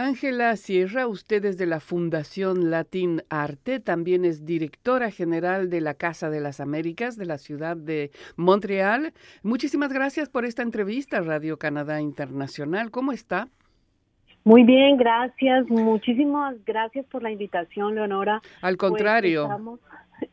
Ángela Sierra, usted es de la Fundación Latin Arte, también es directora general de la Casa de las Américas de la ciudad de Montreal. Muchísimas gracias por esta entrevista, Radio Canadá Internacional. ¿Cómo está? Muy bien, gracias. Muchísimas gracias por la invitación, Leonora. Al pues, contrario.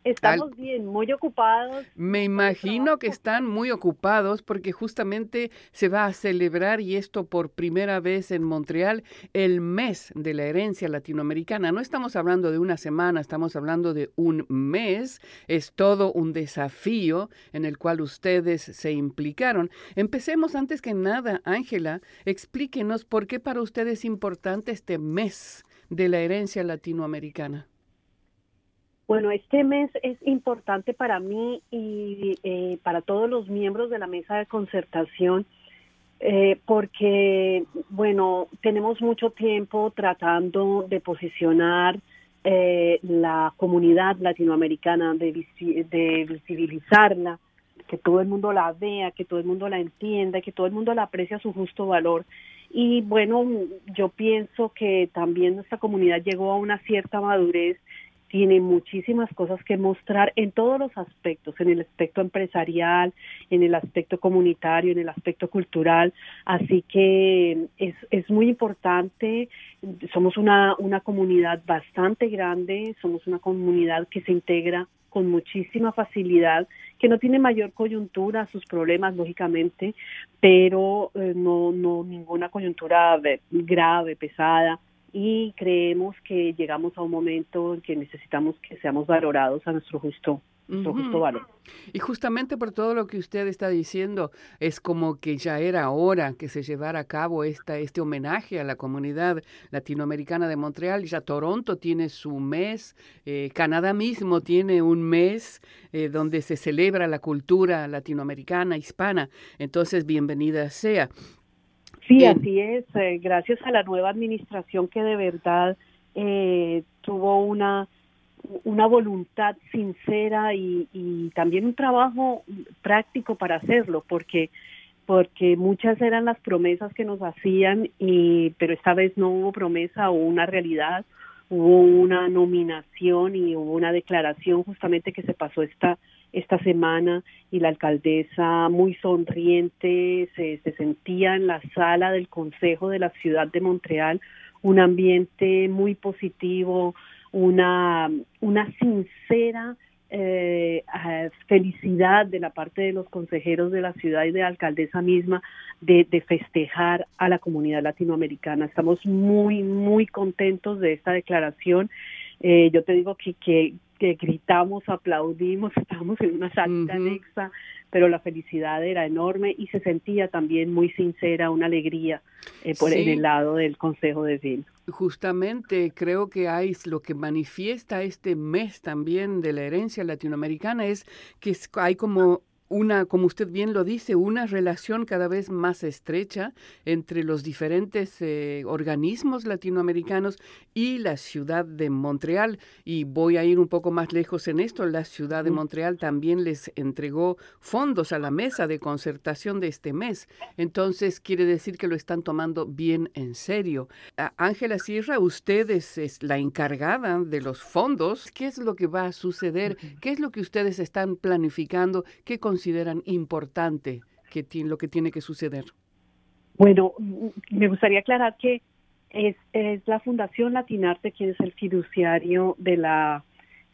Estamos bien, muy ocupados. Me imagino que están muy ocupados porque justamente se va a celebrar, y esto por primera vez en Montreal, el mes de la herencia latinoamericana. No estamos hablando de una semana, estamos hablando de un mes. Es todo un desafío en el cual ustedes se implicaron. Empecemos antes que nada, Ángela, explíquenos por qué para ustedes es importante este mes de la herencia latinoamericana. Bueno, este mes es importante para mí y eh, para todos los miembros de la mesa de concertación eh, porque, bueno, tenemos mucho tiempo tratando de posicionar eh, la comunidad latinoamericana, de, de visibilizarla, que todo el mundo la vea, que todo el mundo la entienda, que todo el mundo la aprecie a su justo valor. Y bueno, yo pienso que también nuestra comunidad llegó a una cierta madurez tiene muchísimas cosas que mostrar en todos los aspectos, en el aspecto empresarial, en el aspecto comunitario, en el aspecto cultural. Así que es, es muy importante, somos una, una comunidad bastante grande, somos una comunidad que se integra con muchísima facilidad, que no tiene mayor coyuntura, sus problemas lógicamente, pero eh, no, no ninguna coyuntura grave, pesada y creemos que llegamos a un momento en que necesitamos que seamos valorados a nuestro justo justo valor. Y justamente por todo lo que usted está diciendo, es como que ya era hora que se llevara a cabo esta, este homenaje a la comunidad latinoamericana de Montreal. Ya Toronto tiene su mes, eh, Canadá mismo tiene un mes eh, donde se celebra la cultura latinoamericana, hispana. Entonces, bienvenida sea. Sí, así es. Eh, gracias a la nueva administración que de verdad eh, tuvo una una voluntad sincera y, y también un trabajo práctico para hacerlo, porque porque muchas eran las promesas que nos hacían y pero esta vez no hubo promesa o una realidad hubo una nominación y hubo una declaración justamente que se pasó esta esta semana y la alcaldesa muy sonriente se, se sentía en la sala del Consejo de la Ciudad de Montreal un ambiente muy positivo, una, una sincera eh, felicidad de la parte de los consejeros de la ciudad y de la alcaldesa misma de, de, festejar a la comunidad latinoamericana. Estamos muy, muy contentos de esta declaración. Eh, yo te digo que, que, que gritamos, aplaudimos, estábamos en una sala anexa, pero la felicidad era enorme y se sentía también muy sincera, una alegría eh, por el lado del Consejo de Ville. Justamente creo que hay lo que manifiesta este mes también de la herencia latinoamericana es que hay como una, como usted bien lo dice, una relación cada vez más estrecha entre los diferentes eh, organismos latinoamericanos y la ciudad de Montreal. Y voy a ir un poco más lejos en esto. La ciudad de Montreal también les entregó fondos a la mesa de concertación de este mes. Entonces quiere decir que lo están tomando bien en serio. Ángela Sierra, usted es, es la encargada de los fondos. ¿Qué es lo que va a suceder? ¿Qué es lo que ustedes están planificando? ¿Qué consideran importante que tiene, lo que tiene que suceder? Bueno, me gustaría aclarar que es, es la Fundación Latinarte quien es el fiduciario de la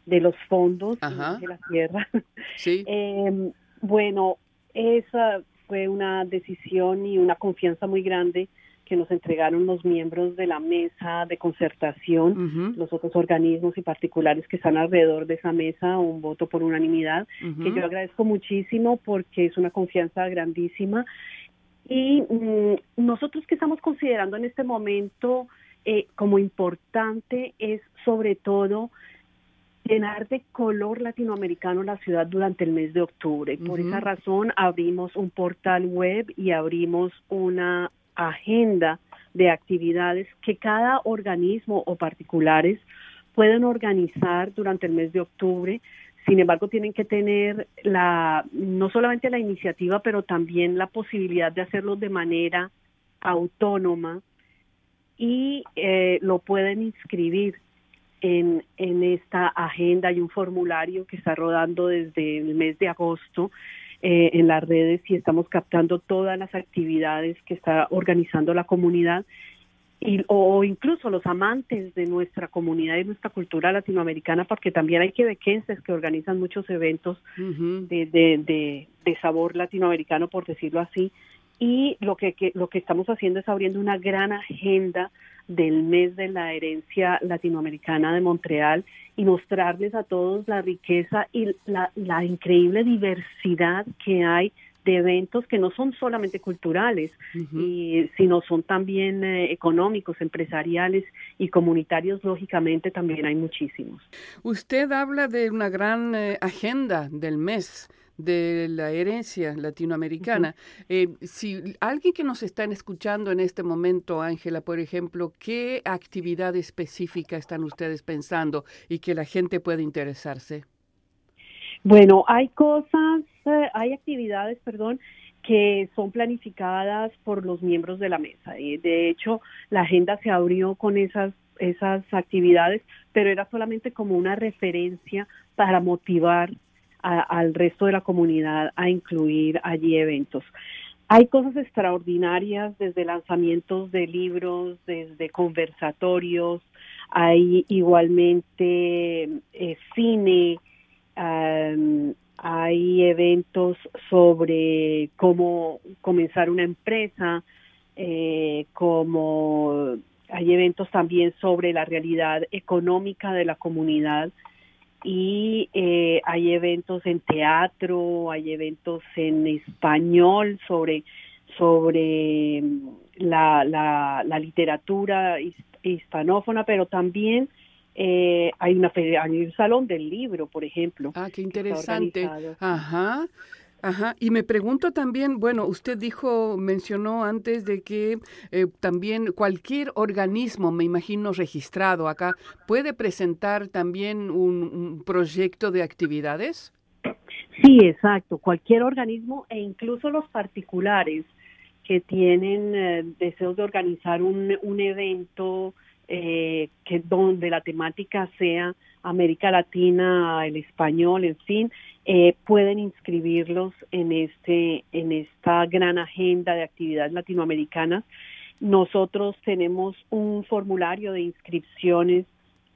de los fondos de la tierra. Sí. Em, bueno, esa fue una decisión y una confianza muy grande que nos entregaron los miembros de la mesa de concertación, los otros organismos y particulares que están alrededor de esa mesa, un voto por unanimidad, que yo agradezco muchísimo porque es una confianza grandísima. Y mm, nosotros que estamos considerando en este momento eh, como importante es sobre todo llenar de color latinoamericano la ciudad durante el mes de octubre. Por esa razón abrimos un portal web y abrimos una agenda de actividades que cada organismo o particulares pueden organizar durante el mes de octubre. Sin embargo, tienen que tener la no solamente la iniciativa, pero también la posibilidad de hacerlo de manera autónoma y eh, lo pueden inscribir en, en esta agenda. Hay un formulario que está rodando desde el mes de agosto eh, en las redes y estamos captando todas las actividades que está organizando la comunidad y, o incluso los amantes de nuestra comunidad y nuestra cultura latinoamericana, porque también hay quebequenses que organizan muchos eventos de, de, de, sabor latinoamericano, por decirlo así, y lo que, lo que estamos haciendo es abriendo una gran agenda del mes de la herencia latinoamericana de Montreal y mostrarles a todos la riqueza y la, la increíble diversidad que hay de eventos que no son solamente culturales, y, sino son también eh, económicos, empresariales y comunitarios, lógicamente también hay muchísimos. Usted habla de una gran eh, agenda del mes de la herencia latinoamericana. Eh, si alguien que nos está escuchando en este momento, Ángela, por ejemplo, ¿qué actividad específica están ustedes pensando y que la gente puede interesarse? Bueno, hay cosas, eh, hay actividades, perdón, que son planificadas por los miembros de la mesa. Y de hecho, la agenda se abrió con esas esas actividades, pero era solamente como una referencia para motivar al resto de la comunidad a incluir allí eventos. Hay cosas extraordinarias desde lanzamientos de libros, desde conversatorios, hay igualmente eh, cine, hay eventos sobre cómo comenzar una empresa, eh, como hay eventos también sobre la realidad económica de la comunidad y eh, hay eventos en teatro, hay eventos en español sobre sobre la, la, la literatura hispanófona, pero también eh, hay una hay un salón del libro, por ejemplo. Ah, qué interesante. Ajá. Ajá, y me pregunto también, bueno, usted dijo, mencionó antes de que eh, también cualquier organismo, me imagino registrado acá, puede presentar también un, proyecto de actividades. Sí, exacto, cualquier organismo e incluso los particulares que tienen eh, deseos de organizar un, un evento eh, que donde la temática sea América Latina, el español, en fin, eh, pueden inscribirlos en este en esta gran agenda de actividades latinoamericanas. Nosotros tenemos un formulario de inscripciones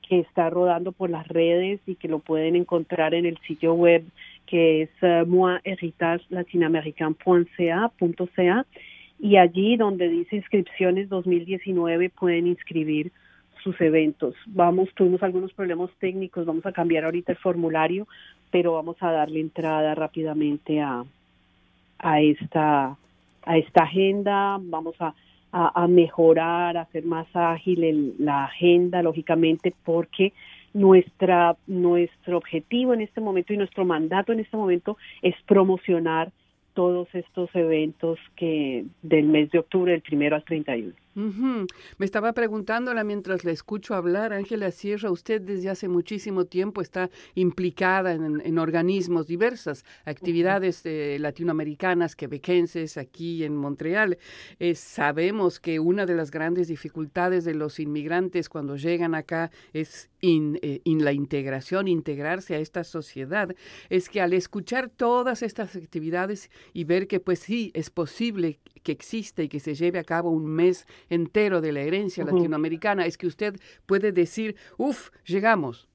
que está rodando por las redes y que lo pueden encontrar en el sitio web que es uh, y allí donde dice inscripciones 2019 pueden inscribir sus eventos. Vamos, tuvimos algunos problemas técnicos, vamos a cambiar ahorita el formulario, pero vamos a darle entrada rápidamente a, a esta a esta agenda, vamos a, a, mejorar, a hacer más ágil la agenda, lógicamente, porque nuestra nuestro objetivo en este momento y nuestro mandato en este momento es promocionar todos estos eventos que del mes de octubre, del primero al 31. Me estaba preguntándola mientras la escucho hablar, Ángela Sierra, usted desde hace muchísimo tiempo está implicada en, organismos diversas, actividades eh, latinoamericanas, quebequenses aquí en Montreal. Eh, sabemos que una de las grandes dificultades de los inmigrantes cuando llegan acá es en eh, la integración, integrarse a esta sociedad, es que al escuchar todas estas actividades y ver que pues sí, es posible que existe y que se lleve a cabo un mes entero de la herencia latinoamericana, es que usted puede decir, uff, llegamos.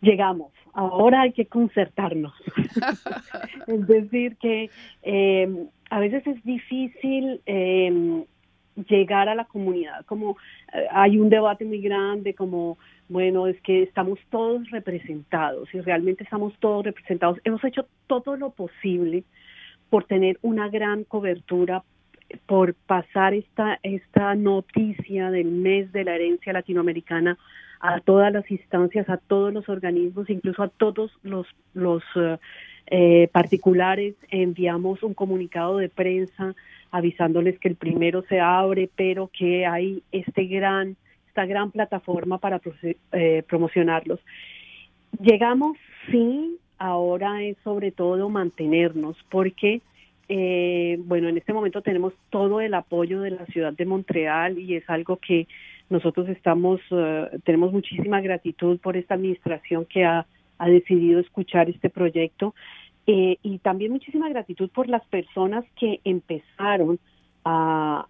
Llegamos, ahora hay que concertarnos. es decir, que em, a veces es difícil em, llegar a la comunidad, como eh, hay un debate muy grande, como, bueno, es que estamos todos representados y realmente estamos todos representados. Hemos hecho todo lo posible por tener una gran cobertura por pasar esta, esta noticia del mes de la herencia latinoamericana a todas las instancias, a todos los organismos, incluso a todos los, los eh, eh, particulares. Enviamos un comunicado de prensa avisándoles que el primero se abre, pero que hay este gran, esta gran plataforma para eh, promocionarlos. Llegamos, sí, ahora es sobre todo mantenernos, porque eh, bueno, en este momento tenemos todo el apoyo de la ciudad de Montreal y es algo que nosotros estamos, eh, tenemos muchísima gratitud por esta administración que ha, ha decidido escuchar este proyecto eh, y también muchísima gratitud por las personas que empezaron a,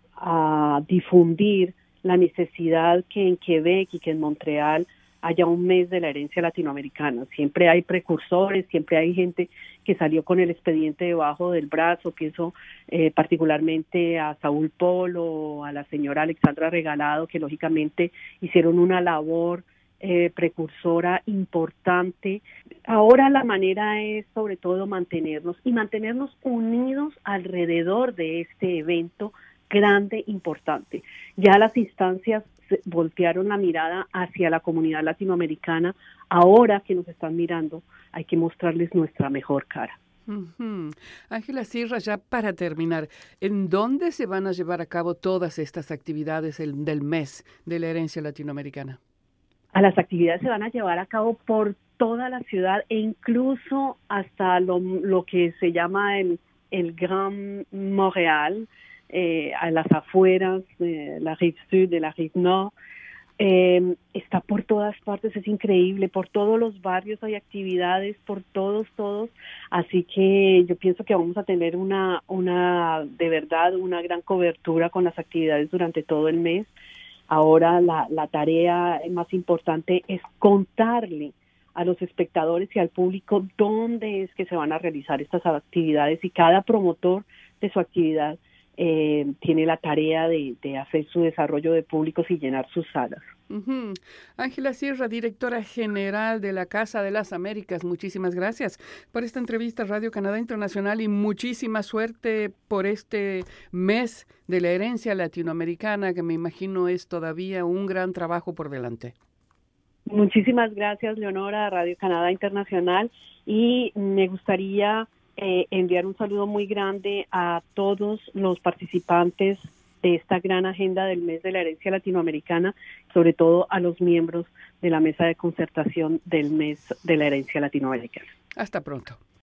difundir la necesidad que en Quebec y que en Montreal haya un mes de la herencia latinoamericana. Siempre hay precursores, siempre hay gente que salió con el expediente debajo del brazo, pienso eh, particularmente a Saúl Polo, a la señora Alexandra Regalado, que lógicamente hicieron una labor eh, precursora importante. Ahora la manera es sobre todo mantenernos y mantenernos unidos alrededor de este evento grande, importante. Ya las instancias voltearon la mirada hacia la comunidad latinoamericana. Ahora que nos están mirando, hay que mostrarles nuestra mejor cara. Ángela Sierra, ya para terminar, ¿en dónde se van a llevar a cabo todas estas actividades del mes de la herencia latinoamericana? A las actividades se van a llevar a cabo por toda la ciudad e incluso hasta lo, lo que se llama el, el Gran Montreal, eh, a las afueras de la rive sud, de la rive nord. Eh, está por todas partes, es increíble, por todos los barrios hay actividades, por todos, todos, así que yo pienso que vamos a tener una, una, de verdad, una gran cobertura con las actividades durante todo el mes. Ahora la, la tarea más importante es contarle a los espectadores y al público dónde es que se van a realizar estas actividades y cada promotor de su actividad eh, tiene la tarea de, hacer su desarrollo de públicos y llenar sus salas. Ángela Sierra, directora general de la Casa de las Américas, muchísimas gracias por esta entrevista Radio Canadá Internacional y muchísima suerte por este mes de la herencia latinoamericana, que me imagino es todavía un gran trabajo por delante. Muchísimas gracias, Leonora, Radio Canadá Internacional, y me gustaría eh, enviar un saludo muy grande a todos los participantes de esta gran agenda del mes de la herencia latinoamericana, sobre todo a los miembros de la mesa de concertación del mes de la herencia latinoamericana. Hasta pronto.